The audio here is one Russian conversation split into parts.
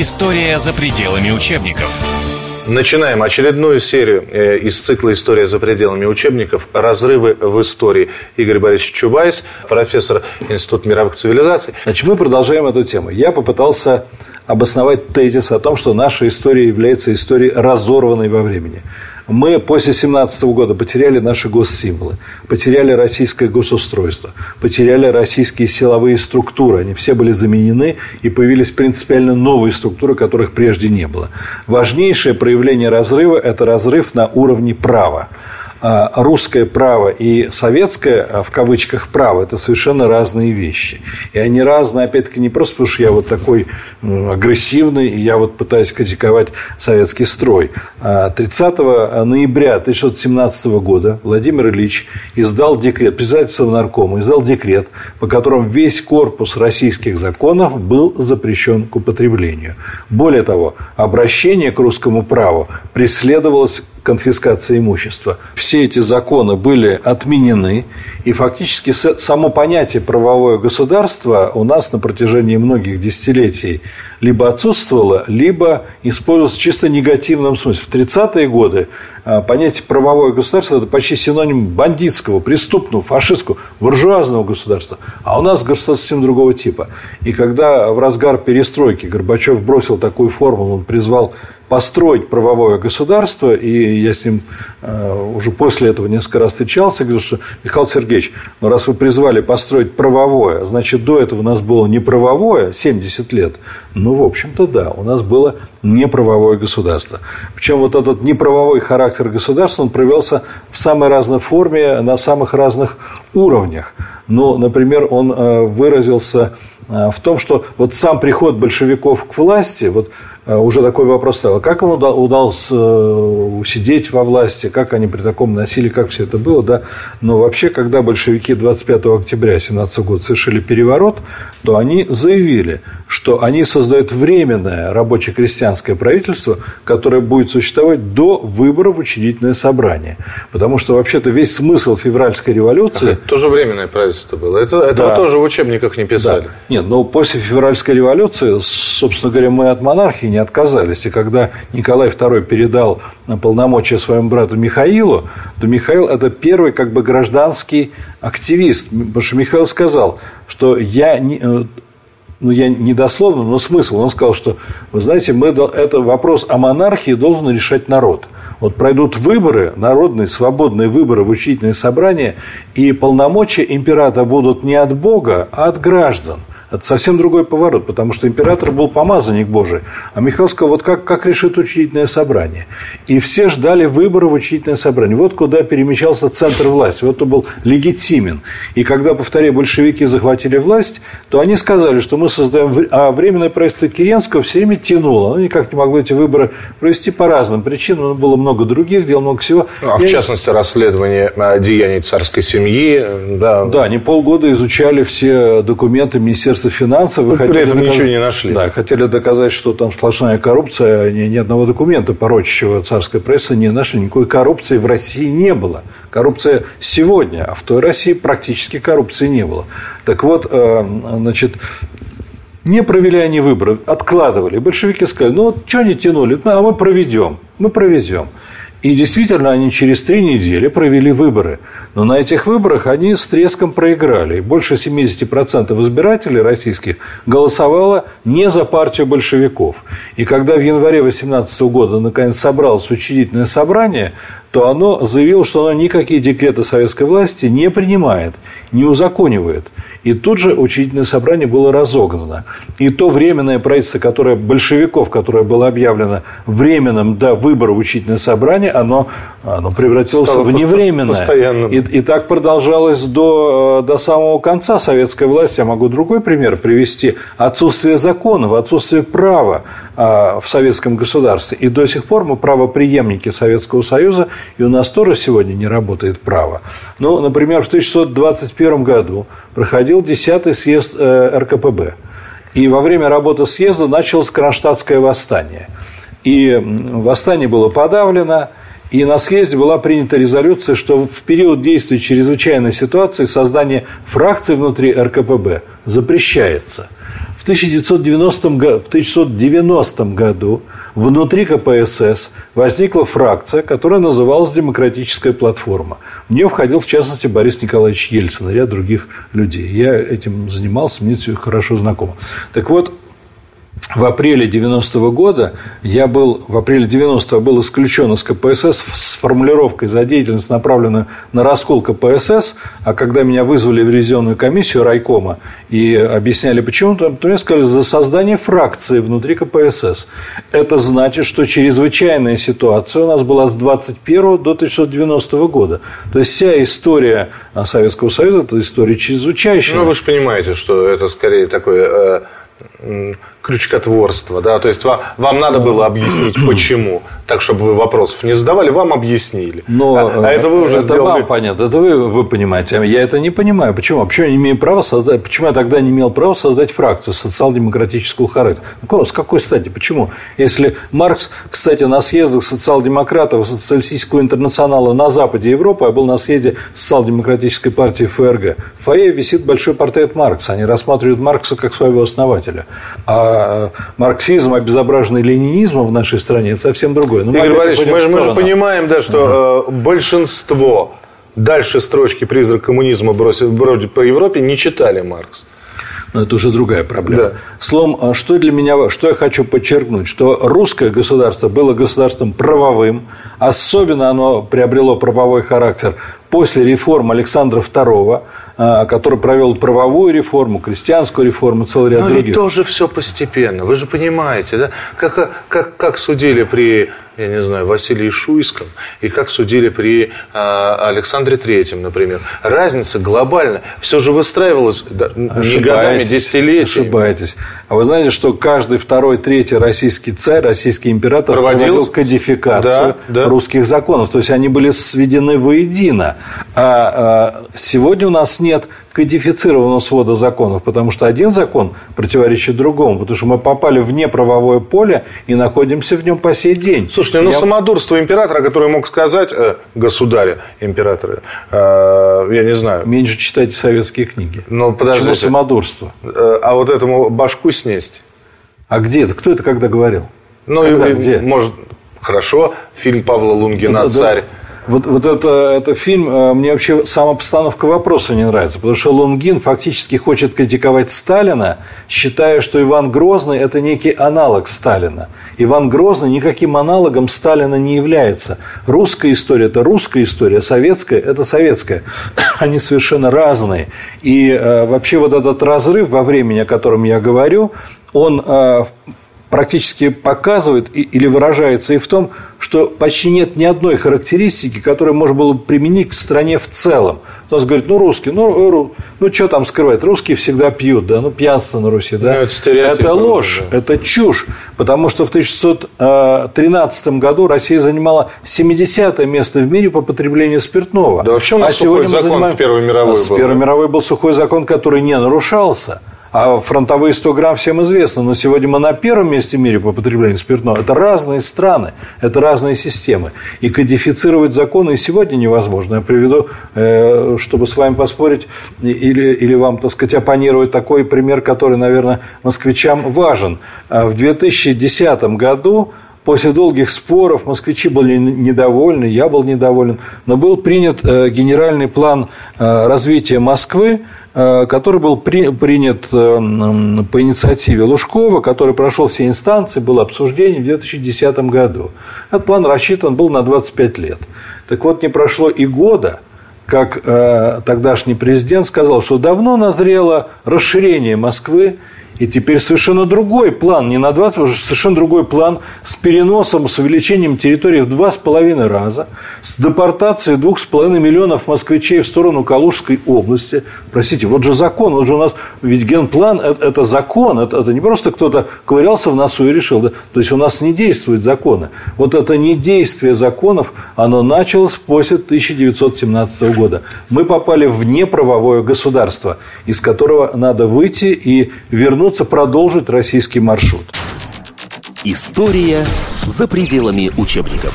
История за пределами учебников. Начинаем очередную серию э, из цикла «История за пределами учебников. Разрывы в истории». Игорь Борисович Чубайс, профессор Института мировых цивилизаций. Значит, мы продолжаем эту тему. Я попытался обосновать тезис о том, что наша история является историей разорванной во времени. Мы после 17 года потеряли наши госсимволы, потеряли российское госустройство, потеряли российские силовые структуры. Они все были заменены, и появились принципиально новые структуры, которых прежде не было. Важнейшее проявление разрыва – это разрыв на уровне права. А, русское право и советское, а, в кавычках, право – это совершенно разные вещи. И они разные, опять-таки, не просто потому, что я вот такой агрессивный, и я вот пытаюсь критиковать советский строй. 30 а, ноября 1617 года Владимир Ильич издал декрет, председатель Совнаркома издал декрет, по которому весь корпус российских законов был запрещен к употреблению. Более того, обращение к русскому праву преследовалось конфискации имущества. Все эти законы были отменены, и фактически само понятие правовое государство у нас на протяжении многих десятилетий либо отсутствовало, либо использовалось в чисто негативном смысле. В 30-е годы а, понятие правовое государство – это почти синоним бандитского, преступного, фашистского, буржуазного государства. А у нас государство совсем другого типа. И когда в разгар перестройки Горбачев бросил такую формулу, он призвал построить правовое государство, и я с ним э, уже после этого несколько раз встречался, говорю, что, Михаил Сергеевич, ну раз вы призвали построить правовое, значит, до этого у нас было не правовое 70 лет, ну, в общем-то, да, у нас было неправовое государство. Причем вот этот неправовой характер государства, он проявился в самой разной форме, на самых разных уровнях. Ну, например, он э, выразился э, в том, что вот сам приход большевиков к власти, вот уже такой вопрос стал. Как им удалось э, усидеть во власти, как они при таком насилии, как все это было, да? Но вообще, когда большевики 25 октября 17 года совершили переворот, то они заявили, что они создают временное рабоче-крестьянское правительство, которое будет существовать до выборов в учредительное собрание. Потому что вообще-то весь смысл февральской революции... Это тоже временное правительство было. Это, этого да. тоже в учебниках не писали. Да. Нет, но после февральской революции, собственно говоря, мы от монархии не отказались. И когда Николай II передал полномочия своему брату Михаилу, то Михаил – это первый как бы гражданский активист. Потому что Михаил сказал, что я не, э, ну, я не дословно, но смысл. Он сказал, что, вы знаете, мы, это вопрос о монархии должен решать народ. Вот пройдут выборы, народные, свободные выборы в учительное собрание, и полномочия императора будут не от Бога, а от граждан. Это совсем другой поворот, потому что император был помазанник Божий, а сказал, вот как, как решит учительное собрание. И все ждали выбора в учительное собрание. Вот куда перемещался центр власти, вот он был легитимен. И когда, повторяю, большевики захватили власть, то они сказали, что мы создаем... А временное правительство Керенского все время тянуло. Оно никак не могло эти выборы провести по разным причинам. Было много других дел, много всего. А И в частности, расследование деяний царской семьи. Да. да, они полгода изучали все документы Министерства финансов. Вы при этом доказать, ничего не нашли. Да, хотели доказать, что там сплошная коррупция, ни, ни одного документа порочащего царской прессы не нашли. Никакой коррупции в России не было. Коррупция сегодня, а в той России практически коррупции не было. Так вот, э, значит, не провели они выборы, откладывали. Большевики сказали, ну вот что они тянули, ну, а мы проведем, мы проведем. И действительно, они через три недели провели выборы. Но на этих выборах они с треском проиграли. Больше 70% избирателей российских голосовало не за партию большевиков. И когда в январе 2018 года наконец собралось учредительное собрание, то оно заявило, что оно никакие декреты советской власти не принимает, не узаконивает. И тут же учредительное собрание было разогнано. И то временное правительство, которое большевиков, которое было объявлено временным до выбора учредительное собрание, оно, оно превратилось Стало в невременное. Постоянным. И, и так продолжалось до, до самого конца советской власти. Я могу другой пример привести. Отсутствие законов, отсутствие права а, в советском государстве. И до сих пор мы правоприемники Советского Союза, и у нас тоже сегодня не работает право. Ну, например, в 1621 году проходил 10-й съезд э, РКПБ. И во время работы съезда началось Кронштадтское восстание. И восстание было подавлено, и на съезде была принята резолюция, что в период действия чрезвычайной ситуации создание фракций внутри РКПБ запрещается – 1990, в 1990 году внутри КПСС возникла фракция, которая называлась «Демократическая платформа». В нее входил, в частности, Борис Николаевич Ельцин и ряд других людей. Я этим занимался, мне все хорошо знакомо. Так вот, в апреле 90-го года я был, в апреле 90-го был исключен из КПСС с формулировкой за деятельность, направленную на раскол КПСС, а когда меня вызвали в ревизионную комиссию райкома и объясняли почему, то мне сказали за создание фракции внутри КПСС. Это значит, что чрезвычайная ситуация у нас была с 21 до 1990 года. То есть вся история Советского Союза – это история чрезвычайная. Ну, вы же понимаете, что это скорее такое э, крючкотворство, да, то есть вам, вам надо было объяснить, почему, так, чтобы вы вопросов не задавали, вам объяснили. Но а, а это вы уже это сделали... вам понятно, это вы, вы понимаете, я это не понимаю, почему, почему я не имею права создать, почему я тогда не имел права создать фракцию социал-демократического характера, с какой стати, почему? Если Маркс, кстати, на съездах социал-демократов социалистического интернационала на западе Европы, я был на съезде социал-демократической партии ФРГ, в фойе висит большой портрет Маркса, они рассматривают Маркса как своего основателя, а марксизм, обезображенный ленинизмом в нашей стране, это совсем другое. Но Игорь Борисович, мы, мы же понимаем, да, что угу. большинство дальше строчки «Призрак коммунизма» бросит бродит по Европе не читали Маркс. Но это уже другая проблема. Да. Словом, а что для меня, что я хочу подчеркнуть, что русское государство было государством правовым, особенно оно приобрело правовой характер после реформ Александра II, а, который провел правовую реформу, крестьянскую реформу, целый ряд Но других. ведь тоже все постепенно. Вы же понимаете, да? Как, как, как судили при я не знаю, Василии Шуйском и как судили при э, Александре Третьем, например. Разница глобальная. Все же выстраивалось да, не годами, десятилетиями. Ошибаетесь. А вы знаете, что каждый второй, третий российский царь, российский император проводил, проводил кодификацию да, да. русских законов. То есть они были сведены воедино. А, а сегодня у нас нет кодифицированного свода законов, потому что один закон противоречит другому, потому что мы попали в неправовое поле и находимся в нем по сей день. Слушайте, ну я... самодурство императора, который мог сказать э, государя императора, э, я не знаю. Меньше читайте советские книги. Но подождите. Почему самодурство? Э, а вот этому башку снесть? А где это? Кто это когда говорил? Ну, когда, и, где? может, хорошо, фильм Павла Лунгина да, «Царь». Да вот, вот это, это фильм, э, мне вообще сама постановка вопроса не нравится, потому что Лунгин фактически хочет критиковать Сталина, считая, что Иван Грозный – это некий аналог Сталина. Иван Грозный никаким аналогом Сталина не является. Русская история – это русская история, советская – это советская. Они совершенно разные. И э, вообще вот этот разрыв во времени, о котором я говорю, он э, практически показывает или выражается и в том, что почти нет ни одной характеристики, которую можно было бы применить к стране в целом. Кто-то говорит, ну, русские, ну, ну, что там скрывать, русские всегда пьют, да, ну, пьянство на Руси, да. Ну, это, это ложь, да. это чушь, потому что в 1913 году Россия занимала 70 место в мире по потреблению спиртного. Да вообще у нас а сухой закон занимаем... в Первой мировой был. В Первой мировой был сухой закон, который не нарушался. А фронтовые 100 грамм всем известно, но сегодня мы на первом месте в мире по потреблению спиртного. Это разные страны, это разные системы. И кодифицировать законы сегодня невозможно. Я приведу, э, чтобы с вами поспорить или, или вам, так сказать, оппонировать такой пример, который, наверное, москвичам важен. А в 2010 году После долгих споров москвичи были недовольны, я был недоволен, но был принят э, генеральный план э, развития Москвы, который был при, принят э, по инициативе Лужкова, который прошел все инстанции, был обсуждение в 2010 году. Этот план рассчитан был на 25 лет. Так вот, не прошло и года, как э, тогдашний президент сказал, что давно назрело расширение Москвы и теперь совершенно другой план, не на 20, уже совершенно другой план с переносом, с увеличением территории в два с половиной раза, с депортацией двух с половиной миллионов москвичей в сторону Калужской области. Простите, вот же закон, вот же у нас, ведь генплан – это, закон, это, это не просто кто-то ковырялся в носу и решил, да? то есть у нас не действуют законы. Вот это недействие законов, оно началось после 1917 года. Мы попали в неправовое государство, из которого надо выйти и вернуть вернуться, продолжить российский маршрут. История за пределами учебников.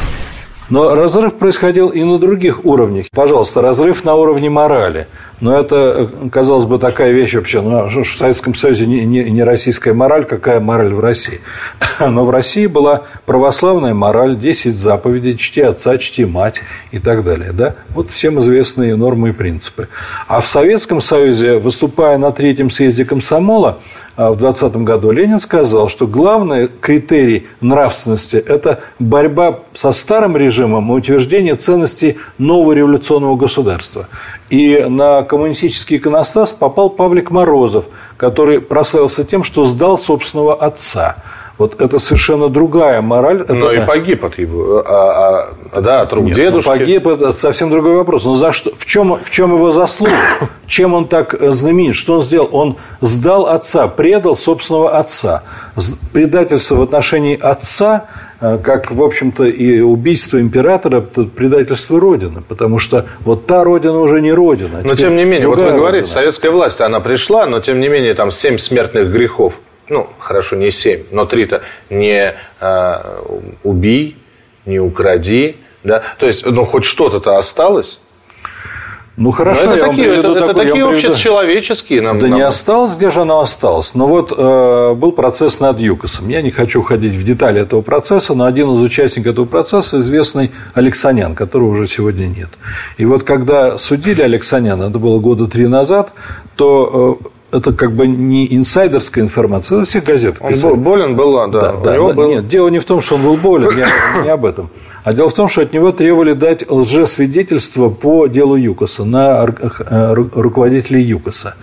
Но разрыв происходил и на других уровнях. Пожалуйста, разрыв на уровне морали. Но это, казалось бы, такая вещь вообще. Ну, в Советском Союзе не, не, не российская мораль, какая мораль в России? Но в России была православная мораль, 10 заповедей, чти отца, чти мать и так далее. Да? Вот всем известные нормы и принципы. А в Советском Союзе, выступая на третьем съезде комсомола, а в 2020 году Ленин сказал, что главный критерий нравственности – это борьба со старым режимом и утверждение ценностей нового революционного государства. И на коммунистический иконостас попал Павлик Морозов, который прославился тем, что сдал собственного отца – вот это совершенно другая мораль. Но это... и погиб от его, а, а, да, от рук Нет, ну, дедушки. погиб это совсем другой вопрос. Но за что? В чем, в чем его заслуга? Чем он так э, знаменит? Что он сделал? Он сдал отца, предал собственного отца. Предательство в отношении отца э, как, в общем-то, и убийство императора – это предательство Родины, потому что вот та Родина уже не Родина. А но, тем не менее, вот вы говорите, советская власть, она пришла, но, тем не менее, там семь смертных грехов ну, хорошо, не семь, но три-то не э, убий, не укради, да, то есть, ну, хоть что-то-то осталось. Ну хорошо, Но это я такие, вам приведу это, такой, это такие приведу... общечеловеческие нам. Да нам... не осталось, где же оно осталось? Но вот э, был процесс над ЮКОСом. Я не хочу ходить в детали этого процесса, но один из участников этого процесса известный Алексанян, которого уже сегодня нет. И вот когда судили Алексаняна, это было года три назад, то э, это как бы не инсайдерская информация, это всех газет. Он был, болен был, да. да, да но, был... Нет, дело не в том, что он был болен, я не об этом. А дело в том, что от него требовали дать лжесвидетельство по делу ЮКОСа на э, руководителей ЮКОСа.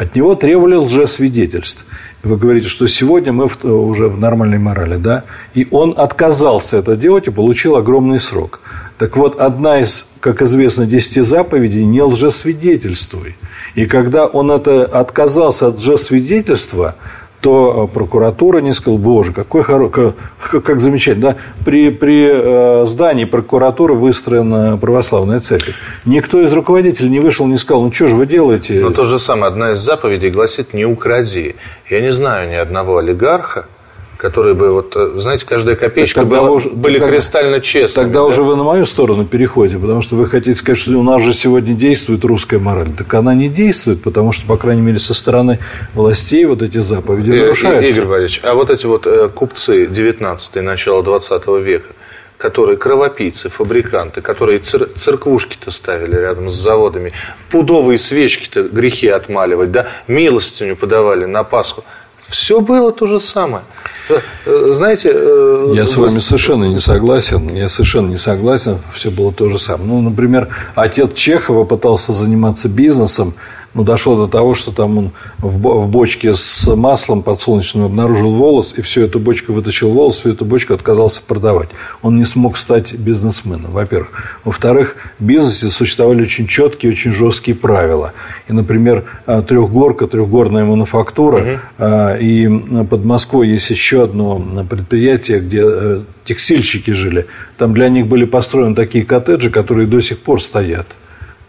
От него требовали лжесвидетельств. Вы говорите, что сегодня мы уже в нормальной морали, да? И он отказался это делать и получил огромный срок. Так вот, одна из, как известно, десяти заповедей – не лжесвидетельствуй. И когда он это отказался от лжесвидетельства, то э, прокуратура не сказала, боже, какой хоро... как, как замечательно. Да? При, при э, здании прокуратуры выстроена православная церковь. Никто из руководителей не вышел, не сказал, ну что же вы делаете? Но то же самое, одна из заповедей гласит «не укради». Я не знаю ни одного олигарха, которые бы, вот, э, знаете, каждая копеечка тогда была, уже, были тогда, кристально честными. Тогда да? уже вы на мою сторону переходите, потому что вы хотите сказать, что у нас же сегодня действует русская мораль. Так она не действует, потому что, по крайней мере, со стороны властей вот эти заповеди и, нарушаются. Игорь Валерьевич, а вот эти вот э, купцы 19 начала 20 века, которые кровопийцы, фабриканты, которые цер- церквушки-то ставили рядом с заводами, пудовые свечки-то грехи отмаливать, да, милостыню подавали на Пасху. Все было то же самое. Э, знаете... Э, я с вами совершенно не согласен. Я совершенно не согласен. Все было то же самое. Ну, например, отец Чехова пытался заниматься бизнесом, ну, дошло до того, что там он в бочке с маслом подсолнечным обнаружил волос, и всю эту бочку вытащил волос, всю эту бочку отказался продавать. Он не смог стать бизнесменом, во-первых. Во-вторых, в бизнесе существовали очень четкие, очень жесткие правила. И, например, э, трехгорка, трехгорная мануфактура, угу. и под Москвой есть еще одно предприятие, где э, текстильщики жили. Там для них были построены такие коттеджи, которые до сих пор стоят.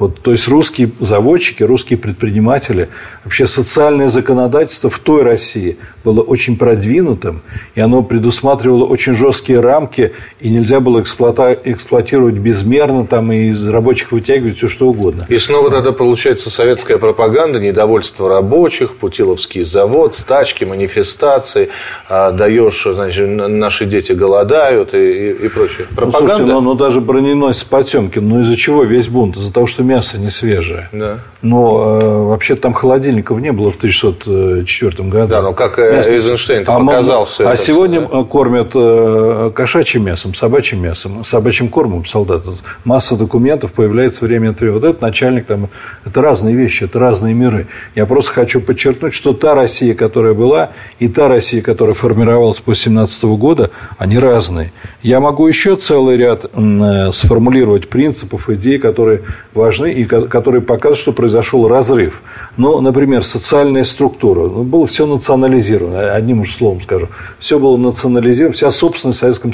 Вот, то есть русские заводчики, русские предприниматели, вообще социальное законодательство в той России было очень продвинутым, и оно предусматривало очень жесткие рамки, и нельзя было эксплуатировать безмерно там, и из рабочих вытягивать все что угодно. И снова тогда получается советская пропаганда, недовольство рабочих, Путиловский завод, стачки, манифестации, а, даешь, значит, наши дети голодают и, и, и прочее. Пропаганда... Ну, слушайте, ну, ну даже броненосец Потемкин, ну из-за чего весь бунт? Из-за того, что мясо не свежее. Да. Но э, вообще там холодильников не было в 1904 году. Да, но как э, мясо. Эйзенштейн а показал все А сегодня да? кормят э, кошачьим мясом, собачьим мясом, собачьим кормом солдат. Масса документов появляется время от времени. Вот этот начальник там, это разные вещи, это разные миры. Я просто хочу подчеркнуть, что та Россия, которая была, и та Россия, которая формировалась после 17 года, они разные. Я могу еще целый ряд э, сформулировать принципов, идей, которые важны и которые показывают, что произошел разрыв. Ну, например, социальная структура. Ну, было все национализировано, одним уж словом скажу. Все было национализировано, вся собственность в Советском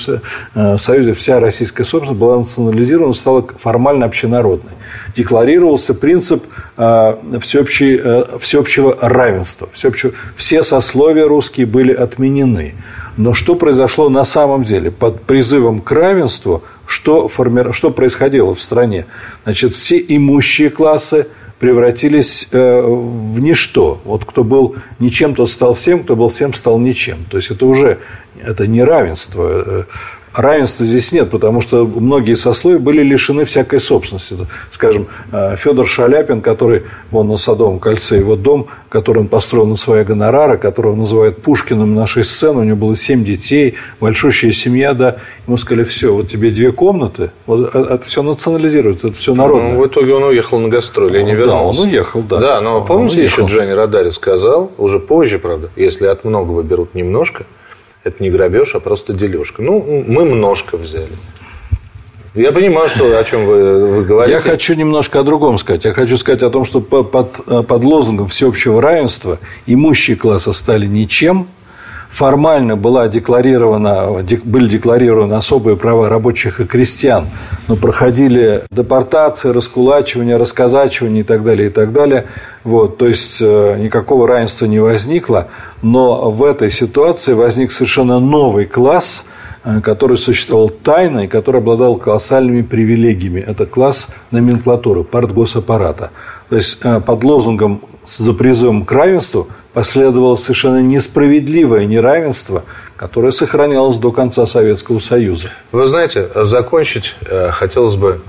э, Союзе, вся российская собственность была национализирована, стала формально общенародной. Декларировался принцип э, всеобщей, всеобщего равенства. Всеобщего, все сословия русские были отменены. Но что произошло на самом деле? Под призывом к равенству, что, форми... что происходило в стране? Значит, все имущие классы превратились э, в ничто. Вот кто был ничем, тот стал всем, кто был всем, стал ничем. То есть это уже это не равенство. Э, равенства здесь нет, потому что многие сословия были лишены всякой собственности. Скажем, э, Федор Шаляпин, который вон на Садовом кольце, его дом, который он построил на свои гонорары, которого называют Пушкиным нашей сцены, у него было семь детей, большущая семья, да, ему сказали, все, вот тебе две комнаты, вот э, это все национализируется, это все народное. Ну, в итоге он уехал на гастроли не вернулся. Да, он уехал, да. Да, но помните, еще Дженни Радари сказал, уже позже, правда, если от многого берут немножко, это не грабеж, а просто дележка. Ну, мы множко взяли. Я понимаю, что, о чем вы, вы говорите. Я хочу немножко о другом сказать. Я хочу сказать о том, что под, под лозунгом всеобщего равенства имущие классы стали ничем, формально была декларирована, были декларированы особые права рабочих и крестьян, но проходили депортации, раскулачивания, расказачивания и так далее, и так далее. Вот, то есть э, никакого равенства не возникло, но в этой ситуации возник совершенно новый класс, э, который существовал тайно и который обладал колоссальными привилегиями. Это класс номенклатуры, партгосаппарата. То есть э, под лозунгом за призывом к равенству последовало совершенно несправедливое неравенство, которое сохранялось до конца Советского Союза. Вы знаете, закончить э, хотелось бы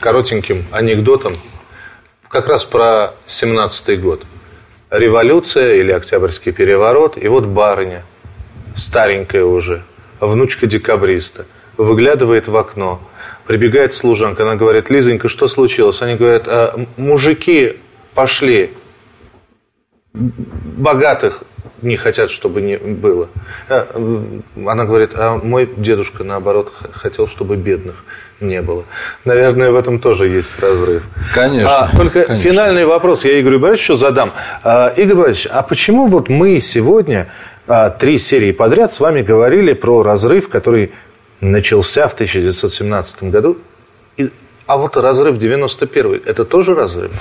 коротеньким анекдотом как раз про 17-й год. Революция или Октябрьский переворот, и вот барыня, старенькая уже, внучка декабриста, выглядывает в окно, прибегает служанка, она говорит, Лизонька, что случилось? Они говорят, а, мужики пошли богатых не хотят, чтобы не было. А, она говорит, а мой дедушка, наоборот, хотел, чтобы бедных не было. Наверное, в этом тоже есть разрыв. Конечно. А, только конечно. финальный вопрос я Игорю Борисовичу задам. А, Игорь Борисович, а почему вот мы сегодня а, три серии подряд с вами говорили про разрыв, который начался в 1917 году а вот разрыв 91 это тоже разрыв?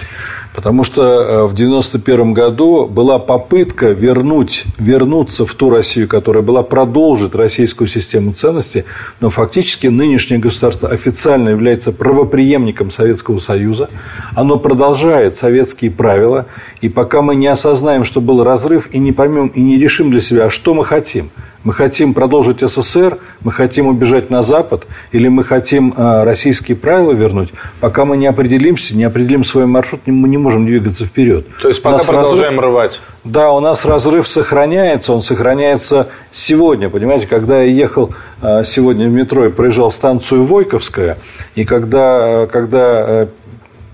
Потому что э, в 91 году была попытка вернуть, вернуться в ту Россию, которая была, продолжить российскую систему ценностей, но фактически нынешнее государство официально является правоприемником Советского Союза. Оно продолжает советские правила, и пока мы не осознаем, что был разрыв, и не поймем, и не решим для себя, а что мы хотим – мы хотим продолжить СССР, мы хотим убежать на Запад, или мы хотим э, российские правила вернуть. Пока мы не определимся, не определим свой маршрут, мы не можем двигаться вперед. То есть пока продолжаем разрыв, рвать. Да, у нас разрыв сохраняется, он сохраняется сегодня. Понимаете, когда я ехал э, сегодня в метро и проезжал станцию Войковская, и когда, э, когда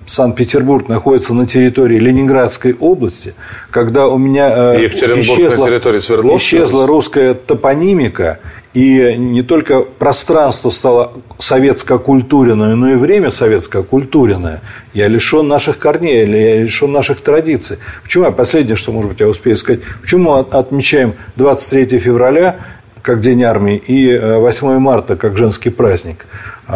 Санкт-Петербург находится на территории Ленинградской области, когда у меня э, исчезла, исчезла русская топонимика, и не только пространство стало советско-культуренное, но и время советско-культуренное. Я лишен наших корней, я лишен наших традиций. Почему я последнее, что, может быть, я успею сказать, почему мы отмечаем 23 февраля как День армии и 8 э, марта как женский праздник?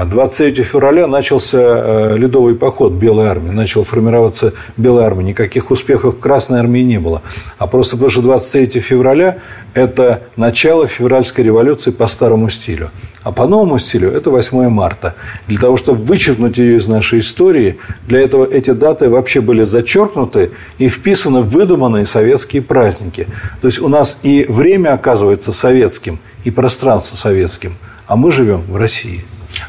23 а февраля начался э, ледовый поход Белой армии, начала формироваться Белая армия. Никаких успехов Красной армии не было. А просто потому что 23 февраля – это начало февральской революции по старому стилю. А по новому стилю это 8 марта. Для того, чтобы вычеркнуть ее из нашей истории, для этого эти даты вообще были зачеркнуты и вписаны в выдуманные советские праздники. То есть у нас и время оказывается советским, и пространство советским, а мы живем в России.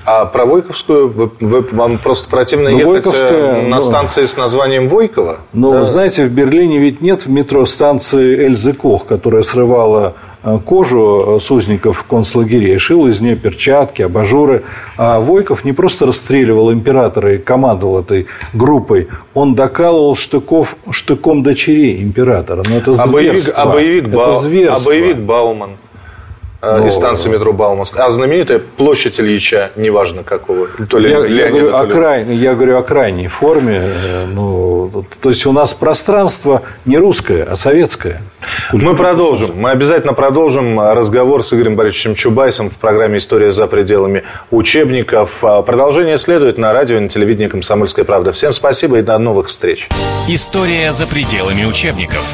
А про Войковскую вы, вы, вам просто противно ну, ехать Войковская, на ну, станции с названием Войкова? Ну, да. знаете, в Берлине ведь нет в метро станции Эльзы Кох, которая срывала э, кожу с узников концлагерей, шил из нее перчатки, абажуры. А Войков не просто расстреливал императора и командовал этой группой, он докалывал штыков, штыком дочерей императора. Но это а зверство. А боевик, а боевик, это зверство. А боевик Бауман? Э, ну, из станции метро Бауманск. А знаменитая площадь Ильича, неважно какого. То ли я, Леонида, я, говорю, то ли... о край, я говорю о крайней форме. Э, ну, то есть у нас пространство не русское, а советское. Мы продолжим. Мы обязательно продолжим разговор с Игорем Борисовичем Чубайсом в программе «История за пределами учебников». А продолжение следует на радио и на телевидении «Комсомольская правда». Всем спасибо и до новых встреч. История за пределами учебников.